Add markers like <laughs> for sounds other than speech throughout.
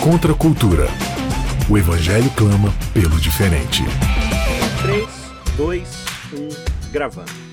Contra a cultura. O Evangelho clama pelo diferente. 3, 2, 1, gravando.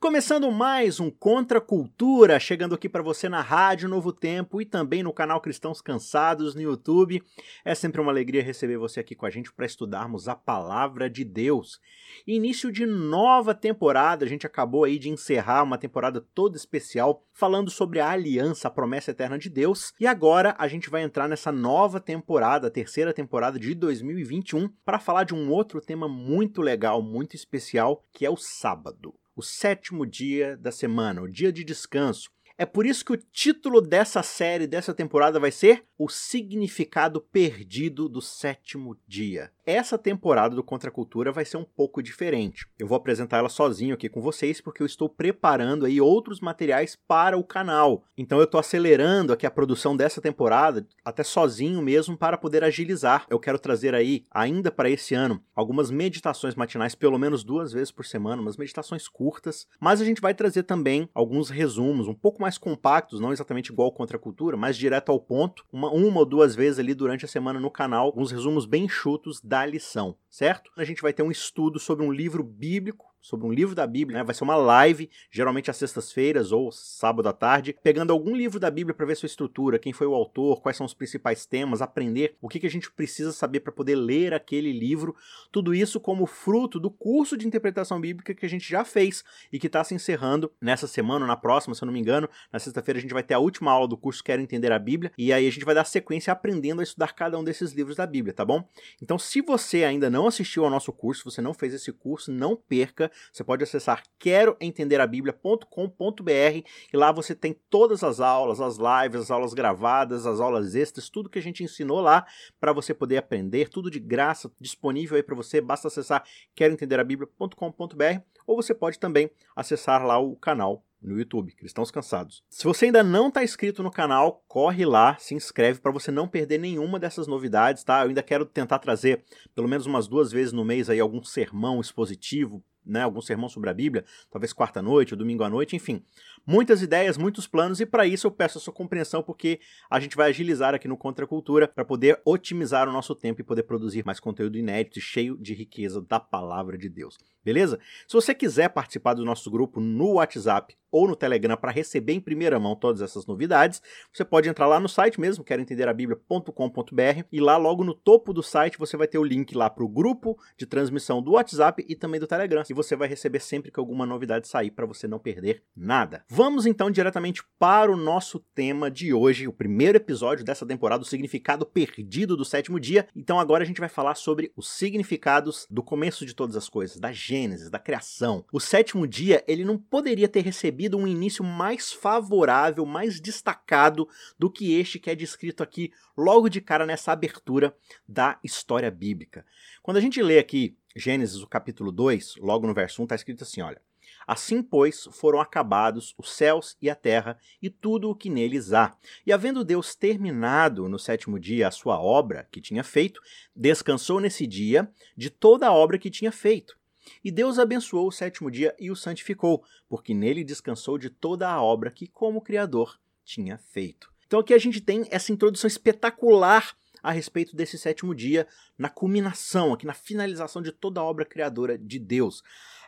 Começando mais um Contra Cultura, chegando aqui para você na Rádio Novo Tempo e também no canal Cristãos Cansados no YouTube. É sempre uma alegria receber você aqui com a gente para estudarmos a palavra de Deus. Início de nova temporada, a gente acabou aí de encerrar uma temporada toda especial falando sobre a aliança, a promessa eterna de Deus, e agora a gente vai entrar nessa nova temporada, a terceira temporada de 2021, para falar de um outro tema muito legal, muito especial, que é o sábado o sétimo dia da semana, o dia de descanso. É por isso que o título dessa série, dessa temporada, vai ser O Significado Perdido do Sétimo Dia essa temporada do Contra Cultura vai ser um pouco diferente. Eu vou apresentar ela sozinho aqui com vocês porque eu estou preparando aí outros materiais para o canal. Então eu estou acelerando aqui a produção dessa temporada até sozinho mesmo para poder agilizar. Eu quero trazer aí ainda para esse ano algumas meditações matinais pelo menos duas vezes por semana, umas meditações curtas, mas a gente vai trazer também alguns resumos um pouco mais compactos, não exatamente igual Contra Cultura, mas direto ao ponto, uma, uma ou duas vezes ali durante a semana no canal, alguns resumos bem enxutos da lição, certo? A gente vai ter um estudo sobre um livro bíblico sobre um livro da Bíblia, né? Vai ser uma live, geralmente às sextas-feiras ou sábado à tarde, pegando algum livro da Bíblia para ver sua estrutura, quem foi o autor, quais são os principais temas, aprender o que, que a gente precisa saber para poder ler aquele livro. Tudo isso como fruto do curso de interpretação bíblica que a gente já fez e que está se encerrando nessa semana, na próxima, se eu não me engano. Na sexta-feira a gente vai ter a última aula do curso Quero Entender a Bíblia e aí a gente vai dar sequência aprendendo a estudar cada um desses livros da Bíblia, tá bom? Então, se você ainda não assistiu ao nosso curso, você não fez esse curso, não perca você pode acessar queroentenderabiblia.com.br e lá você tem todas as aulas, as lives, as aulas gravadas, as aulas extras, tudo que a gente ensinou lá para você poder aprender, tudo de graça, disponível aí para você. Basta acessar queroentenderabiblia.com.br ou você pode também acessar lá o canal no YouTube, Cristãos Cansados. Se você ainda não está inscrito no canal, corre lá, se inscreve para você não perder nenhuma dessas novidades, tá? Eu ainda quero tentar trazer pelo menos umas duas vezes no mês aí algum sermão expositivo, né, algum sermão sobre a Bíblia, talvez quarta-noite ou domingo à noite, enfim. Muitas ideias, muitos planos, e para isso eu peço a sua compreensão, porque a gente vai agilizar aqui no Contra Cultura para poder otimizar o nosso tempo e poder produzir mais conteúdo inédito e cheio de riqueza da palavra de Deus. Beleza? Se você quiser participar do nosso grupo no WhatsApp ou no Telegram para receber em primeira mão todas essas novidades, você pode entrar lá no site mesmo, quero entender a bíblia.com.br, e lá logo no topo do site você vai ter o link lá para o grupo de transmissão do WhatsApp e também do Telegram, e você vai receber sempre que alguma novidade sair para você não perder nada. Vamos então diretamente para o nosso tema de hoje, o primeiro episódio dessa temporada, o significado perdido do sétimo dia. Então agora a gente vai falar sobre os significados do começo de todas as coisas, da Gênesis, da criação. O sétimo dia, ele não poderia ter recebido um início mais favorável, mais destacado do que este que é descrito aqui logo de cara nessa abertura da história bíblica. Quando a gente lê aqui Gênesis, o capítulo 2, logo no verso 1, está escrito assim: olha. Assim, pois, foram acabados os céus e a terra e tudo o que neles há. E havendo Deus terminado no sétimo dia a sua obra que tinha feito, descansou nesse dia de toda a obra que tinha feito. E Deus abençoou o sétimo dia e o santificou, porque nele descansou de toda a obra que, como Criador, tinha feito. Então aqui a gente tem essa introdução espetacular a respeito desse sétimo dia, na culminação, aqui na finalização de toda a obra criadora de Deus.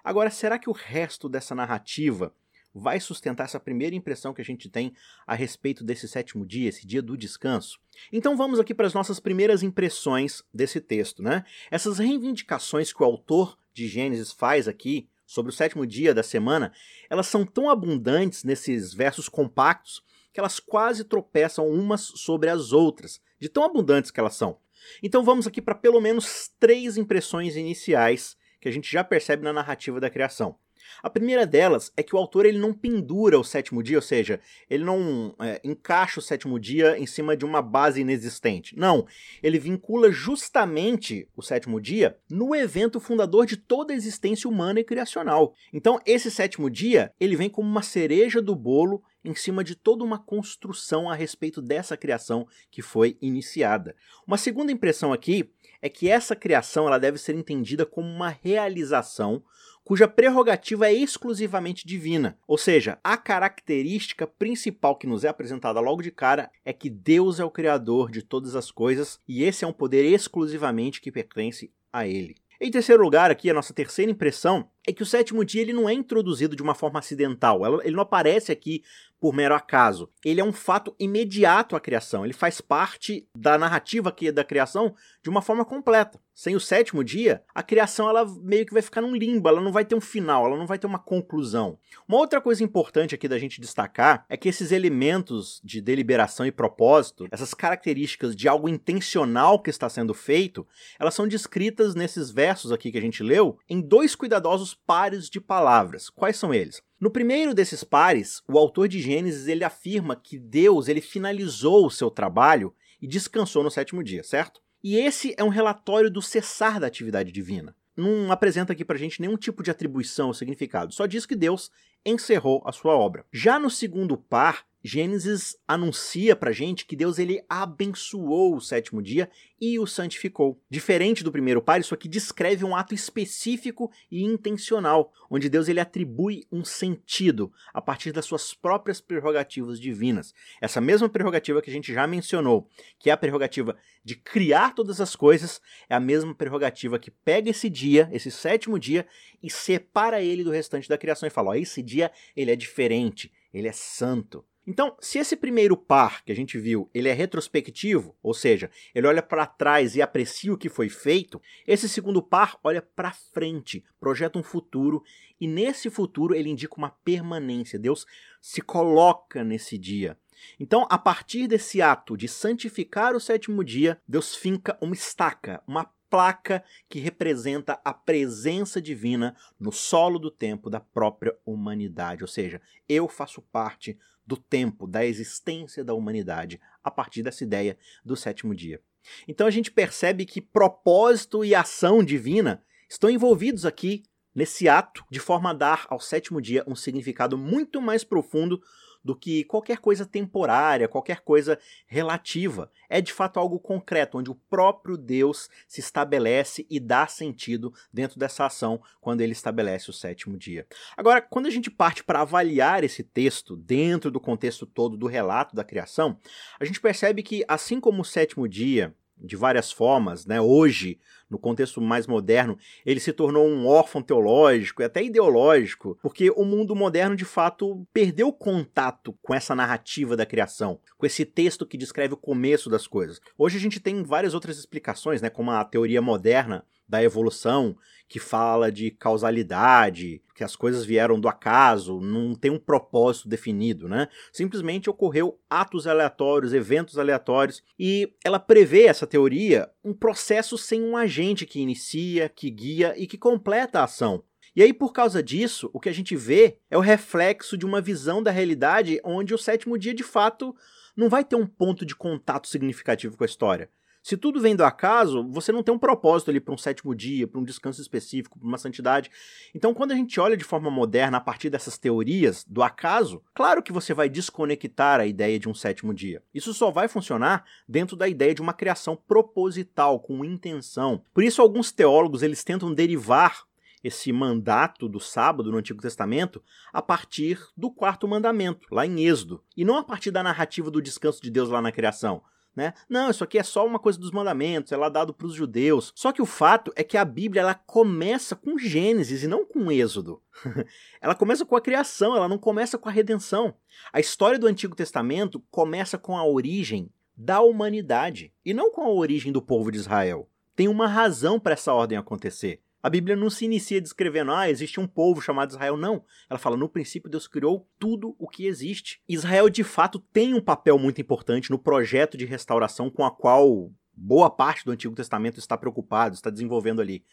Agora, será que o resto dessa narrativa vai sustentar essa primeira impressão que a gente tem a respeito desse sétimo dia, esse dia do descanso? Então vamos aqui para as nossas primeiras impressões desse texto, né? Essas reivindicações que o autor de Gênesis faz aqui sobre o sétimo dia da semana, elas são tão abundantes nesses versos compactos que elas quase tropeçam umas sobre as outras, de tão abundantes que elas são. Então vamos aqui para pelo menos três impressões iniciais que a gente já percebe na narrativa da criação. A primeira delas é que o autor ele não pendura o sétimo dia, ou seja, ele não é, encaixa o sétimo dia em cima de uma base inexistente. Não, ele vincula justamente o sétimo dia no evento fundador de toda a existência humana e criacional. Então, esse sétimo dia ele vem como uma cereja do bolo em cima de toda uma construção a respeito dessa criação que foi iniciada. Uma segunda impressão aqui é que essa criação ela deve ser entendida como uma realização cuja prerrogativa é exclusivamente divina. Ou seja, a característica principal que nos é apresentada logo de cara é que Deus é o criador de todas as coisas e esse é um poder exclusivamente que pertence a ele. Em terceiro lugar, aqui a nossa terceira impressão é que o sétimo dia ele não é introduzido de uma forma acidental. Ele não aparece aqui por mero acaso. Ele é um fato imediato à criação. Ele faz parte da narrativa aqui da criação de uma forma completa. Sem o sétimo dia, a criação ela meio que vai ficar num limbo, ela não vai ter um final, ela não vai ter uma conclusão. Uma outra coisa importante aqui da gente destacar é que esses elementos de deliberação e propósito, essas características de algo intencional que está sendo feito, elas são descritas nesses versos aqui que a gente leu em dois cuidadosos pares de palavras. Quais são eles? No primeiro desses pares, o autor de Gênesis ele afirma que Deus ele finalizou o seu trabalho e descansou no sétimo dia, certo? E esse é um relatório do cessar da atividade divina. Não apresenta aqui pra gente nenhum tipo de atribuição ou significado, só diz que Deus encerrou a sua obra. Já no segundo par, Gênesis anuncia pra gente que Deus ele abençoou o sétimo dia e o santificou. Diferente do primeiro par, isso aqui descreve um ato específico e intencional, onde Deus ele atribui um sentido a partir das suas próprias prerrogativas divinas. Essa mesma prerrogativa que a gente já mencionou, que é a prerrogativa de criar todas as coisas, é a mesma prerrogativa que pega esse dia, esse sétimo dia, e separa ele do restante da criação e fala: ó, esse dia ele é diferente, ele é santo. Então, se esse primeiro par que a gente viu, ele é retrospectivo, ou seja, ele olha para trás e aprecia o que foi feito, esse segundo par olha para frente, projeta um futuro e nesse futuro ele indica uma permanência. Deus se coloca nesse dia. Então, a partir desse ato de santificar o sétimo dia, Deus finca uma estaca, uma placa que representa a presença divina no solo do tempo da própria humanidade. Ou seja, eu faço parte do tempo, da existência da humanidade, a partir dessa ideia do sétimo dia. Então a gente percebe que propósito e ação divina estão envolvidos aqui nesse ato, de forma a dar ao sétimo dia um significado muito mais profundo do que qualquer coisa temporária, qualquer coisa relativa. É de fato algo concreto, onde o próprio Deus se estabelece e dá sentido dentro dessa ação quando ele estabelece o sétimo dia. Agora, quando a gente parte para avaliar esse texto dentro do contexto todo do relato da criação, a gente percebe que, assim como o sétimo dia de várias formas, né? Hoje, no contexto mais moderno, ele se tornou um órfão teológico e até ideológico, porque o mundo moderno de fato perdeu contato com essa narrativa da criação, com esse texto que descreve o começo das coisas. Hoje a gente tem várias outras explicações, né, como a teoria moderna da evolução, que fala de causalidade, que as coisas vieram do acaso, não tem um propósito definido, né? Simplesmente ocorreu atos aleatórios, eventos aleatórios, e ela prevê essa teoria um processo sem um agente que inicia, que guia e que completa a ação. E aí, por causa disso, o que a gente vê é o reflexo de uma visão da realidade onde o sétimo dia, de fato, não vai ter um ponto de contato significativo com a história. Se tudo vem do acaso, você não tem um propósito ali para um sétimo dia, para um descanso específico, para uma santidade. Então, quando a gente olha de forma moderna a partir dessas teorias do acaso, claro que você vai desconectar a ideia de um sétimo dia. Isso só vai funcionar dentro da ideia de uma criação proposital, com intenção. Por isso, alguns teólogos eles tentam derivar esse mandato do sábado no Antigo Testamento a partir do quarto mandamento, lá em Êxodo, e não a partir da narrativa do descanso de Deus lá na criação. Né? Não, isso aqui é só uma coisa dos mandamentos, é lá dado para os judeus. Só que o fato é que a Bíblia ela começa com Gênesis e não com Êxodo. <laughs> ela começa com a criação, ela não começa com a redenção. A história do Antigo Testamento começa com a origem da humanidade e não com a origem do povo de Israel. Tem uma razão para essa ordem acontecer. A Bíblia não se inicia descrevendo, ah, existe um povo chamado Israel. Não. Ela fala, no princípio Deus criou tudo o que existe. Israel, de fato, tem um papel muito importante no projeto de restauração com a qual boa parte do Antigo Testamento está preocupado, está desenvolvendo ali.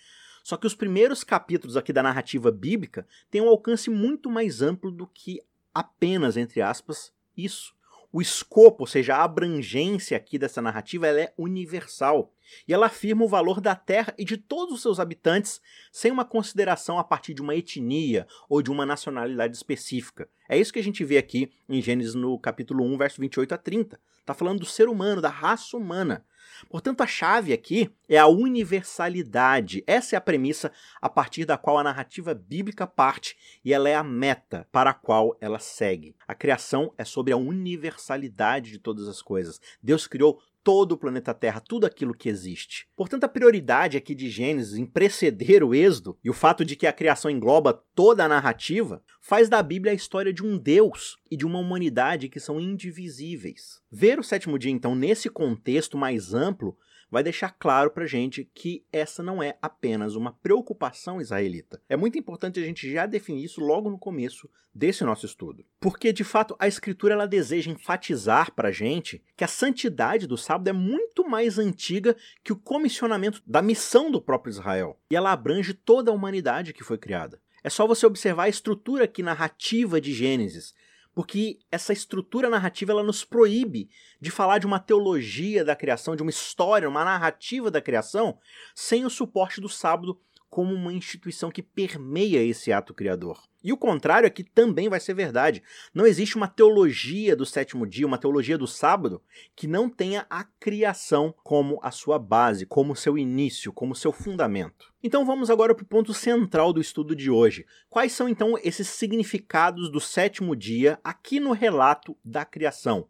Só que os primeiros capítulos aqui da narrativa bíblica têm um alcance muito mais amplo do que apenas, entre aspas, isso o escopo, ou seja, a abrangência aqui dessa narrativa, ela é universal. E ela afirma o valor da Terra e de todos os seus habitantes, sem uma consideração a partir de uma etnia ou de uma nacionalidade específica. É isso que a gente vê aqui em Gênesis no capítulo 1, verso 28 a 30. Está falando do ser humano, da raça humana. Portanto, a chave aqui é a universalidade. Essa é a premissa a partir da qual a narrativa bíblica parte e ela é a meta para a qual ela segue. A criação é sobre a universalidade de todas as coisas. Deus criou todo o planeta Terra, tudo aquilo que existe. Portanto, a prioridade aqui de Gênesis em preceder o Êxodo e o fato de que a criação engloba toda a narrativa faz da Bíblia a história de um Deus e de uma humanidade que são indivisíveis. Ver o sétimo dia, então, nesse contexto mais amplo, vai deixar claro para gente que essa não é apenas uma preocupação israelita. É muito importante a gente já definir isso logo no começo desse nosso estudo. Porque, de fato, a Escritura ela deseja enfatizar para gente que a santidade do sábado é muito mais antiga que o comissionamento da missão do próprio Israel. E ela abrange toda a humanidade que foi criada. É só você observar a estrutura aqui narrativa de Gênesis, porque essa estrutura narrativa ela nos proíbe de falar de uma teologia da criação, de uma história, uma narrativa da criação, sem o suporte do sábado como uma instituição que permeia esse ato criador. E o contrário aqui também vai ser verdade. Não existe uma teologia do sétimo dia, uma teologia do sábado, que não tenha a criação como a sua base, como seu início, como seu fundamento. Então vamos agora para o ponto central do estudo de hoje. Quais são então esses significados do sétimo dia aqui no relato da criação?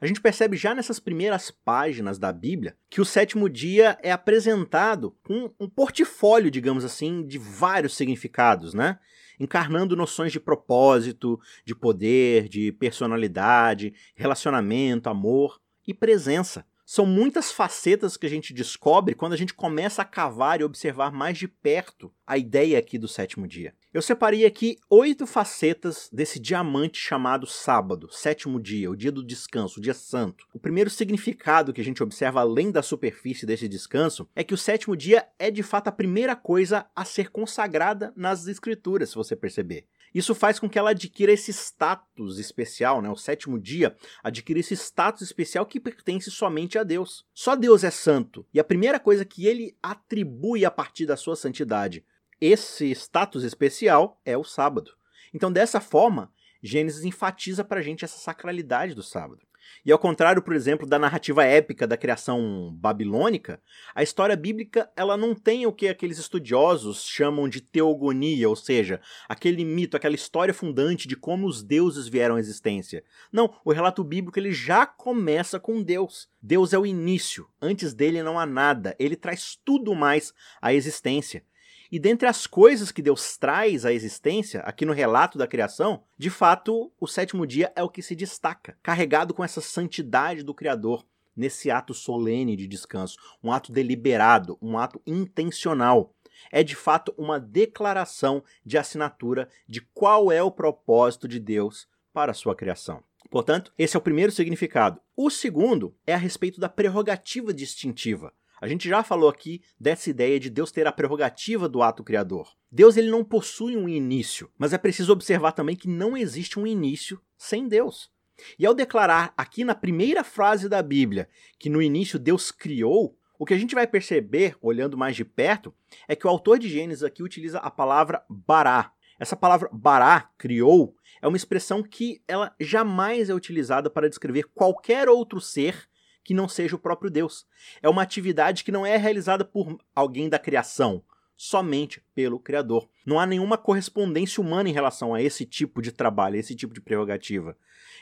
A gente percebe já nessas primeiras páginas da Bíblia que o sétimo dia é apresentado com um portfólio, digamos assim, de vários significados, né? Encarnando noções de propósito, de poder, de personalidade, relacionamento, amor e presença. São muitas facetas que a gente descobre quando a gente começa a cavar e observar mais de perto a ideia aqui do sétimo dia. Eu separei aqui oito facetas desse diamante chamado sábado, sétimo dia, o dia do descanso, o dia santo. O primeiro significado que a gente observa além da superfície desse descanso é que o sétimo dia é de fato a primeira coisa a ser consagrada nas escrituras, se você perceber. Isso faz com que ela adquira esse status especial, né? O sétimo dia adquire esse status especial que pertence somente a Deus. Só Deus é santo. E a primeira coisa que ele atribui a partir da sua santidade, esse status especial é o sábado. Então, dessa forma, Gênesis enfatiza para a gente essa sacralidade do sábado. E ao contrário, por exemplo, da narrativa épica da criação babilônica, a história bíblica ela não tem o que aqueles estudiosos chamam de teogonia, ou seja, aquele mito, aquela história fundante de como os deuses vieram à existência. Não, o relato bíblico ele já começa com Deus. Deus é o início, antes dele não há nada, ele traz tudo mais à existência. E dentre as coisas que Deus traz à existência, aqui no relato da criação, de fato, o sétimo dia é o que se destaca, carregado com essa santidade do Criador, nesse ato solene de descanso, um ato deliberado, um ato intencional. É de fato uma declaração de assinatura de qual é o propósito de Deus para a sua criação. Portanto, esse é o primeiro significado. O segundo é a respeito da prerrogativa distintiva. A gente já falou aqui dessa ideia de Deus ter a prerrogativa do ato criador. Deus ele não possui um início, mas é preciso observar também que não existe um início sem Deus. E ao declarar aqui na primeira frase da Bíblia que no início Deus criou, o que a gente vai perceber, olhando mais de perto, é que o autor de Gênesis aqui utiliza a palavra bará. Essa palavra bará, criou, é uma expressão que ela jamais é utilizada para descrever qualquer outro ser que não seja o próprio Deus. É uma atividade que não é realizada por alguém da criação, somente pelo Criador. Não há nenhuma correspondência humana em relação a esse tipo de trabalho, esse tipo de prerrogativa.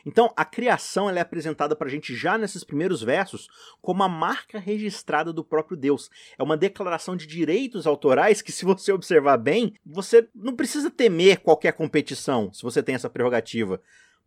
Então, a criação é apresentada para a gente já nesses primeiros versos como a marca registrada do próprio Deus. É uma declaração de direitos autorais que, se você observar bem, você não precisa temer qualquer competição se você tem essa prerrogativa.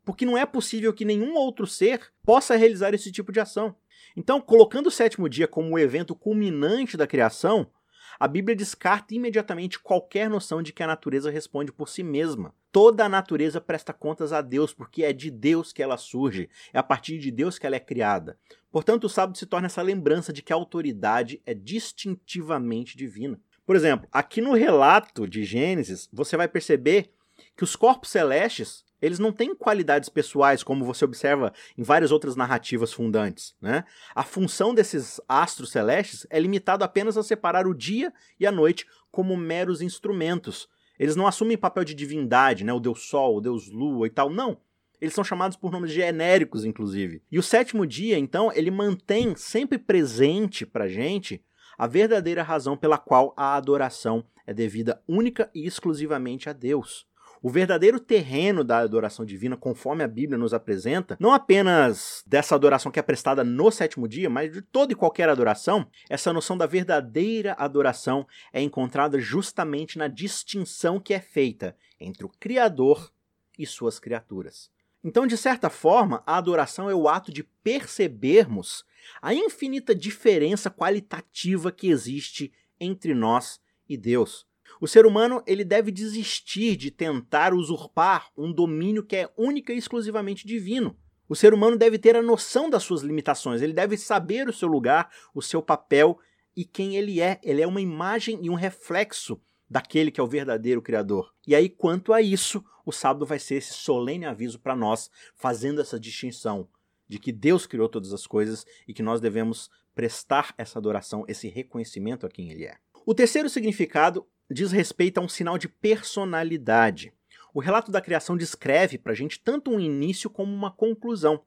Porque não é possível que nenhum outro ser possa realizar esse tipo de ação. Então, colocando o sétimo dia como o evento culminante da criação, a Bíblia descarta imediatamente qualquer noção de que a natureza responde por si mesma. Toda a natureza presta contas a Deus, porque é de Deus que ela surge, é a partir de Deus que ela é criada. Portanto, o sábado se torna essa lembrança de que a autoridade é distintivamente divina. Por exemplo, aqui no relato de Gênesis, você vai perceber que os corpos celestes eles não têm qualidades pessoais, como você observa em várias outras narrativas fundantes. Né? A função desses astros celestes é limitada apenas a separar o dia e a noite como meros instrumentos. Eles não assumem papel de divindade, né? o deus Sol, o deus Lua e tal. Não. Eles são chamados por nomes genéricos, inclusive. E o sétimo dia, então, ele mantém sempre presente pra gente a verdadeira razão pela qual a adoração é devida única e exclusivamente a Deus. O verdadeiro terreno da adoração divina, conforme a Bíblia nos apresenta, não apenas dessa adoração que é prestada no sétimo dia, mas de toda e qualquer adoração, essa noção da verdadeira adoração é encontrada justamente na distinção que é feita entre o Criador e suas criaturas. Então, de certa forma, a adoração é o ato de percebermos a infinita diferença qualitativa que existe entre nós e Deus. O ser humano ele deve desistir de tentar usurpar um domínio que é única e exclusivamente divino. O ser humano deve ter a noção das suas limitações, ele deve saber o seu lugar, o seu papel e quem ele é. Ele é uma imagem e um reflexo daquele que é o verdadeiro Criador. E aí, quanto a isso, o sábado vai ser esse solene aviso para nós, fazendo essa distinção de que Deus criou todas as coisas e que nós devemos prestar essa adoração, esse reconhecimento a quem Ele é. O terceiro significado diz respeito a um sinal de personalidade. O relato da criação descreve para a gente tanto um início como uma conclusão.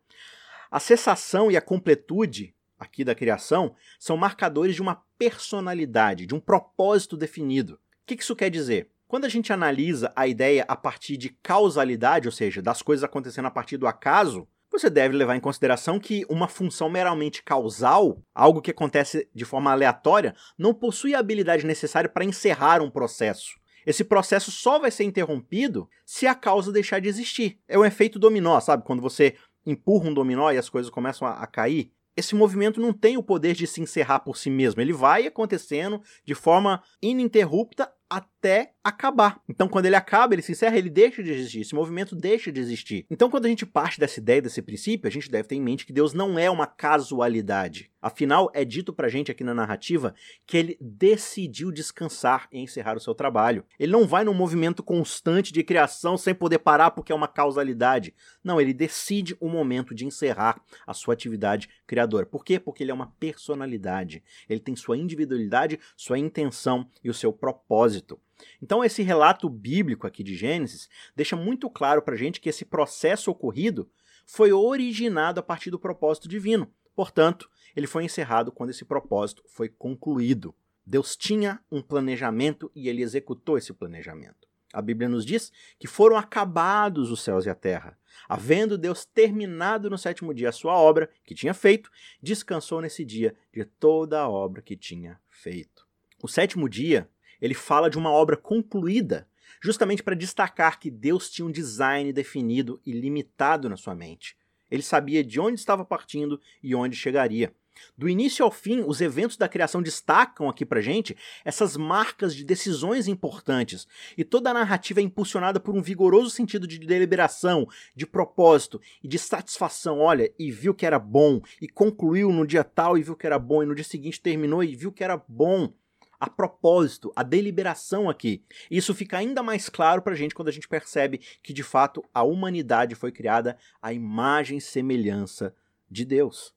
A cessação e a completude aqui da criação são marcadores de uma personalidade, de um propósito definido. O que isso quer dizer? Quando a gente analisa a ideia a partir de causalidade, ou seja, das coisas acontecendo a partir do acaso, você deve levar em consideração que uma função meramente causal, algo que acontece de forma aleatória, não possui a habilidade necessária para encerrar um processo. Esse processo só vai ser interrompido se a causa deixar de existir. É um efeito dominó, sabe? Quando você empurra um dominó e as coisas começam a, a cair. Esse movimento não tem o poder de se encerrar por si mesmo. Ele vai acontecendo de forma ininterrupta até acabar. Então, quando ele acaba, ele se encerra, ele deixa de existir. Esse movimento deixa de existir. Então, quando a gente parte dessa ideia, desse princípio, a gente deve ter em mente que Deus não é uma casualidade. Afinal, é dito pra gente aqui na narrativa que ele decidiu descansar e encerrar o seu trabalho. Ele não vai num movimento constante de criação sem poder parar porque é uma causalidade. Não, ele decide o momento de encerrar a sua atividade criadora. Por quê? Porque ele é uma personalidade. Ele tem sua individualidade, sua intenção e o seu propósito. Então, esse relato bíblico aqui de Gênesis deixa muito claro para a gente que esse processo ocorrido foi originado a partir do propósito divino. Portanto, ele foi encerrado quando esse propósito foi concluído. Deus tinha um planejamento e ele executou esse planejamento. A Bíblia nos diz que foram acabados os céus e a terra. Havendo Deus terminado no sétimo dia a sua obra que tinha feito, descansou nesse dia de toda a obra que tinha feito. O sétimo dia ele fala de uma obra concluída, justamente para destacar que Deus tinha um design definido e limitado na sua mente. Ele sabia de onde estava partindo e onde chegaria. Do início ao fim, os eventos da criação destacam aqui pra gente essas marcas de decisões importantes, e toda a narrativa é impulsionada por um vigoroso sentido de deliberação, de propósito e de satisfação. Olha, e viu que era bom, e concluiu no dia tal e viu que era bom, e no dia seguinte terminou e viu que era bom a propósito, a deliberação aqui. Isso fica ainda mais claro para a gente quando a gente percebe que de fato a humanidade foi criada à imagem e semelhança de Deus.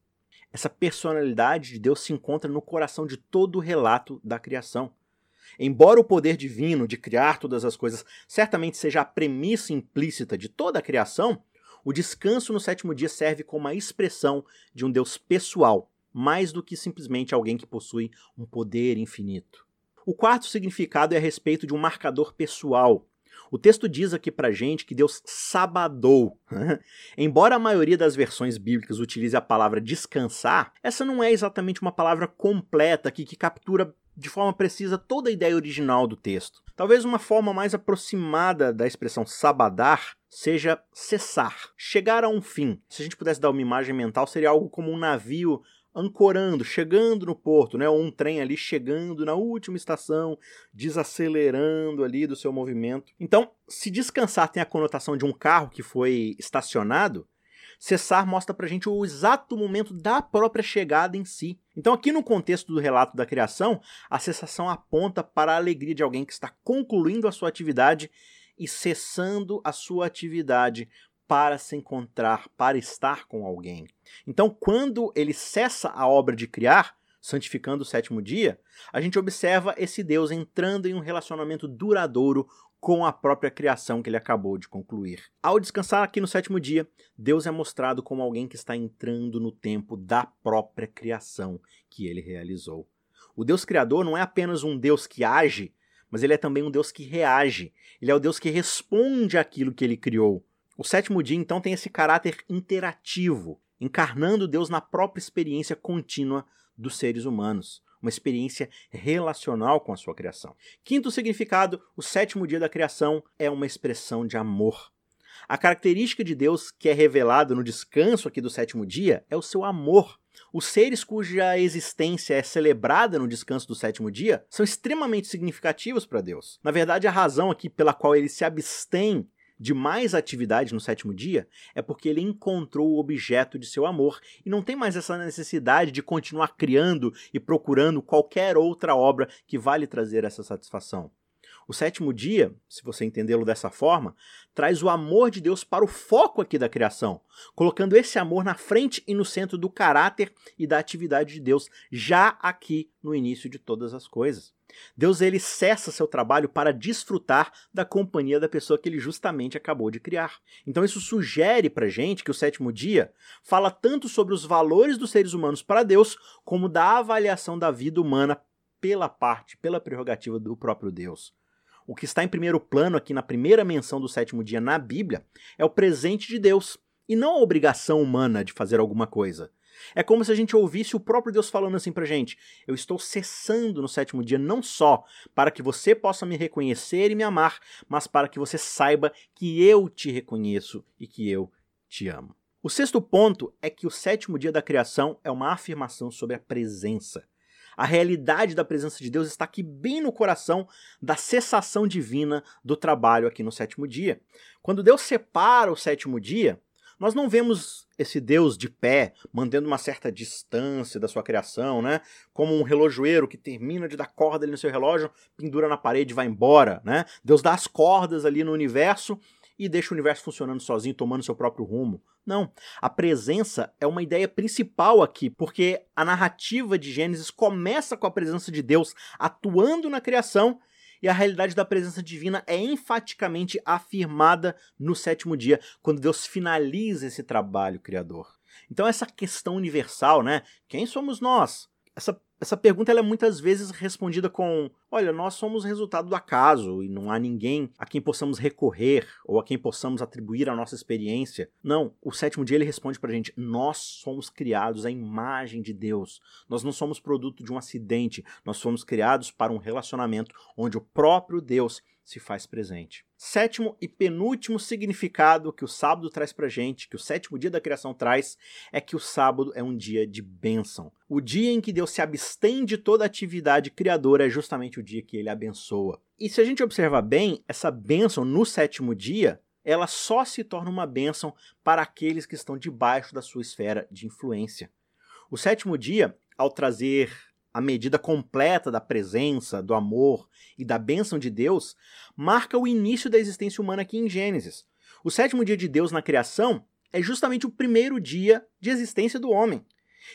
Essa personalidade de Deus se encontra no coração de todo o relato da criação. Embora o poder divino de criar todas as coisas certamente seja a premissa implícita de toda a criação, o descanso no sétimo dia serve como a expressão de um Deus pessoal, mais do que simplesmente alguém que possui um poder infinito. O quarto significado é a respeito de um marcador pessoal. O texto diz aqui pra gente que Deus sabadou. <laughs> Embora a maioria das versões bíblicas utilize a palavra descansar, essa não é exatamente uma palavra completa aqui que captura de forma precisa toda a ideia original do texto. Talvez uma forma mais aproximada da expressão sabadar seja cessar, chegar a um fim. Se a gente pudesse dar uma imagem mental, seria algo como um navio ancorando, chegando no porto, né? Ou um trem ali chegando na última estação, desacelerando ali do seu movimento. Então, se descansar tem a conotação de um carro que foi estacionado, cessar mostra pra gente o exato momento da própria chegada em si. Então, aqui no contexto do relato da criação, a cessação aponta para a alegria de alguém que está concluindo a sua atividade e cessando a sua atividade para se encontrar, para estar com alguém. Então, quando ele cessa a obra de criar, santificando o sétimo dia, a gente observa esse Deus entrando em um relacionamento duradouro com a própria criação que ele acabou de concluir. Ao descansar aqui no sétimo dia, Deus é mostrado como alguém que está entrando no tempo da própria criação que ele realizou. O Deus Criador não é apenas um Deus que age, mas ele é também um Deus que reage. Ele é o Deus que responde àquilo que ele criou. O sétimo dia, então, tem esse caráter interativo, encarnando Deus na própria experiência contínua dos seres humanos uma experiência relacional com a sua criação. Quinto significado, o sétimo dia da criação é uma expressão de amor. A característica de Deus que é revelada no descanso aqui do sétimo dia é o seu amor. Os seres cuja existência é celebrada no descanso do sétimo dia são extremamente significativos para Deus. Na verdade, a razão aqui pela qual ele se abstém de mais atividade no sétimo dia é porque ele encontrou o objeto de seu amor e não tem mais essa necessidade de continuar criando e procurando qualquer outra obra que vale trazer essa satisfação. O sétimo dia, se você entendê-lo dessa forma, traz o amor de Deus para o foco aqui da criação, colocando esse amor na frente e no centro do caráter e da atividade de Deus, já aqui no início de todas as coisas. Deus ele cessa seu trabalho para desfrutar da companhia da pessoa que ele justamente acabou de criar. Então isso sugere para gente que o sétimo dia fala tanto sobre os valores dos seres humanos para Deus, como da avaliação da vida humana pela parte, pela prerrogativa do próprio Deus. O que está em primeiro plano aqui na primeira menção do sétimo dia na Bíblia é o presente de Deus e não a obrigação humana de fazer alguma coisa. É como se a gente ouvisse o próprio Deus falando assim pra gente: Eu estou cessando no sétimo dia, não só para que você possa me reconhecer e me amar, mas para que você saiba que eu te reconheço e que eu te amo. O sexto ponto é que o sétimo dia da criação é uma afirmação sobre a presença. A realidade da presença de Deus está aqui bem no coração da cessação divina do trabalho aqui no sétimo dia. Quando Deus separa o sétimo dia, nós não vemos esse Deus de pé, mantendo uma certa distância da sua criação, né? Como um relojoeiro que termina de dar corda ali no seu relógio, pendura na parede e vai embora, né? Deus dá as cordas ali no universo e deixa o universo funcionando sozinho, tomando seu próprio rumo. Não. A presença é uma ideia principal aqui, porque a narrativa de Gênesis começa com a presença de Deus atuando na criação e a realidade da presença divina é enfaticamente afirmada no sétimo dia, quando Deus finaliza esse trabalho criador. Então essa questão universal, né? Quem somos nós? Essa essa pergunta é muitas vezes respondida com: olha, nós somos resultado do acaso e não há ninguém a quem possamos recorrer ou a quem possamos atribuir a nossa experiência. Não, o sétimo dia ele responde pra gente: nós somos criados à imagem de Deus. Nós não somos produto de um acidente, nós somos criados para um relacionamento onde o próprio Deus se faz presente. Sétimo e penúltimo significado que o sábado traz pra gente, que o sétimo dia da criação traz, é que o sábado é um dia de bênção. O dia em que Deus se abstém de toda atividade criadora é justamente o dia que ele abençoa. E se a gente observar bem, essa bênção no sétimo dia, ela só se torna uma bênção para aqueles que estão debaixo da sua esfera de influência. O sétimo dia, ao trazer a medida completa da presença, do amor e da bênção de Deus, marca o início da existência humana aqui em Gênesis. O sétimo dia de Deus na criação é justamente o primeiro dia de existência do homem.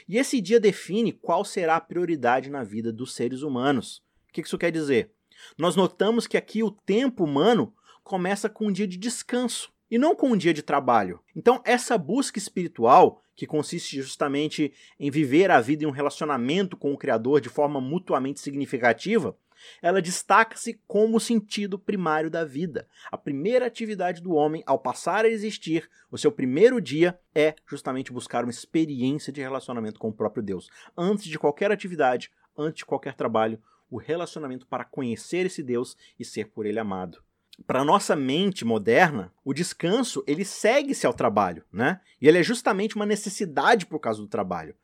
E esse dia define qual será a prioridade na vida dos seres humanos. O que isso quer dizer? Nós notamos que aqui o tempo humano começa com um dia de descanso e não com um dia de trabalho. Então, essa busca espiritual que consiste justamente em viver a vida em um relacionamento com o Criador de forma mutuamente significativa, ela destaca-se como o sentido primário da vida. A primeira atividade do homem ao passar a existir, o seu primeiro dia, é justamente buscar uma experiência de relacionamento com o próprio Deus. Antes de qualquer atividade, antes de qualquer trabalho, o relacionamento para conhecer esse Deus e ser por ele amado para nossa mente moderna, o descanso ele segue-se ao trabalho, né? E ele é justamente uma necessidade por causa do trabalho.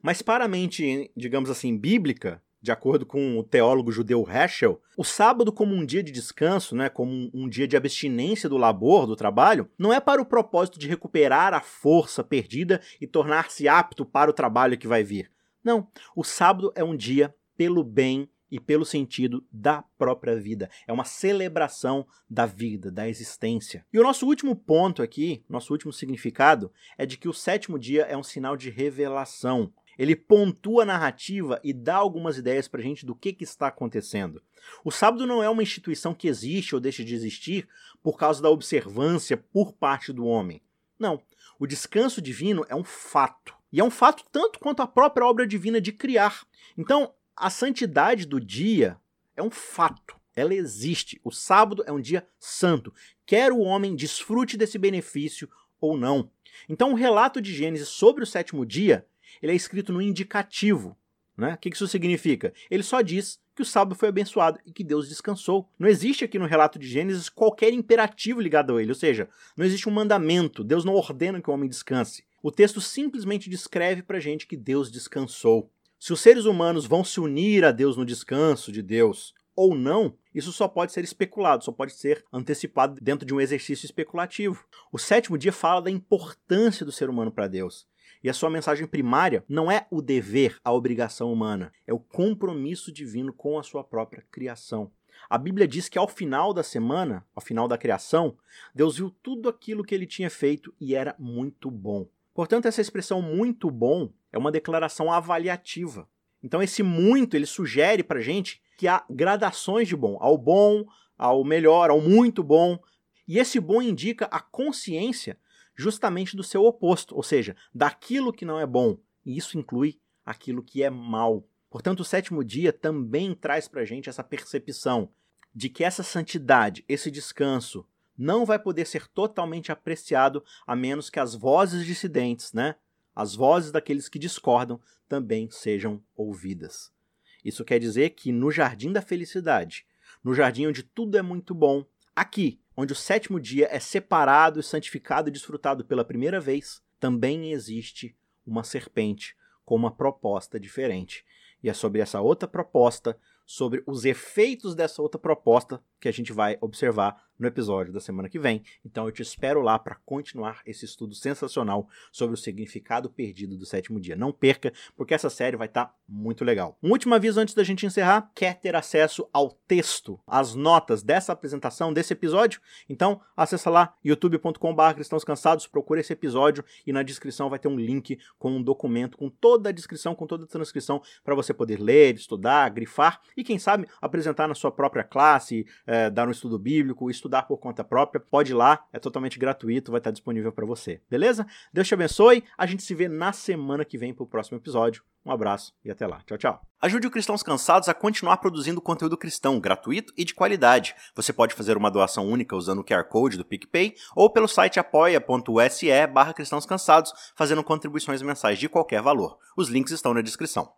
Mas para a mente, digamos assim, bíblica, de acordo com o teólogo judeu Heschel, o sábado como um dia de descanso, né, como um, um, dia de abstinência do labor, do trabalho, não é para o propósito de recuperar a força perdida e tornar-se apto para o trabalho que vai vir. Não, o sábado é um dia pelo bem e pelo sentido da própria vida. É uma celebração da vida, da existência. E o nosso último ponto aqui, nosso último significado, é de que o sétimo dia é um sinal de revelação. Ele pontua a narrativa e dá algumas ideias pra gente do que, que está acontecendo. O sábado não é uma instituição que existe ou deixa de existir por causa da observância por parte do homem. Não. O descanso divino é um fato. E é um fato tanto quanto a própria obra divina de criar. Então, a santidade do dia é um fato. Ela existe. O sábado é um dia santo. Quer o homem desfrute desse benefício ou não. Então, o relato de Gênesis sobre o sétimo dia ele é escrito no indicativo. Né? O que isso significa? Ele só diz que o sábado foi abençoado e que Deus descansou. Não existe aqui no relato de Gênesis qualquer imperativo ligado a ele, ou seja, não existe um mandamento, Deus não ordena que o homem descanse. O texto simplesmente descreve para gente que Deus descansou. Se os seres humanos vão se unir a Deus no descanso de Deus ou não, isso só pode ser especulado, só pode ser antecipado dentro de um exercício especulativo. O sétimo dia fala da importância do ser humano para Deus. E a sua mensagem primária não é o dever, a obrigação humana, é o compromisso divino com a sua própria criação. A Bíblia diz que ao final da semana, ao final da criação, Deus viu tudo aquilo que ele tinha feito e era muito bom. Portanto, essa expressão muito bom é uma declaração avaliativa. Então, esse muito ele sugere para gente que há gradações de bom, ao bom, ao melhor, ao muito bom. E esse bom indica a consciência justamente do seu oposto, ou seja, daquilo que não é bom. E isso inclui aquilo que é mal. Portanto, o sétimo dia também traz para a gente essa percepção de que essa santidade, esse descanso, não vai poder ser totalmente apreciado a menos que as vozes dissidentes, né, as vozes daqueles que discordam, também sejam ouvidas. Isso quer dizer que no jardim da felicidade, no jardim onde tudo é muito bom, aqui, onde o sétimo dia é separado santificado e desfrutado pela primeira vez, também existe uma serpente com uma proposta diferente. E é sobre essa outra proposta sobre os efeitos dessa outra proposta que a gente vai observar no episódio da semana que vem. Então eu te espero lá para continuar esse estudo sensacional sobre o significado perdido do sétimo dia. Não perca, porque essa série vai estar tá muito legal. Um último aviso antes da gente encerrar: quer ter acesso ao texto, às notas dessa apresentação, desse episódio? Então acessa lá youtube.com.br cristãos cansados, procura esse episódio e na descrição vai ter um link com um documento com toda a descrição, com toda a transcrição para você poder ler, estudar, grifar e quem sabe apresentar na sua própria classe, é, dar um estudo bíblico, estudar por conta própria. Pode ir lá, é totalmente gratuito, vai estar disponível para você. Beleza? Deus te abençoe. A gente se vê na semana que vem para o próximo episódio. Um abraço e até lá. Tchau, tchau. Ajude o Cristãos Cansados a continuar produzindo conteúdo cristão gratuito e de qualidade. Você pode fazer uma doação única usando o QR Code do PicPay ou pelo site apoia.se barra cristãos cansados, fazendo contribuições mensais de qualquer valor. Os links estão na descrição.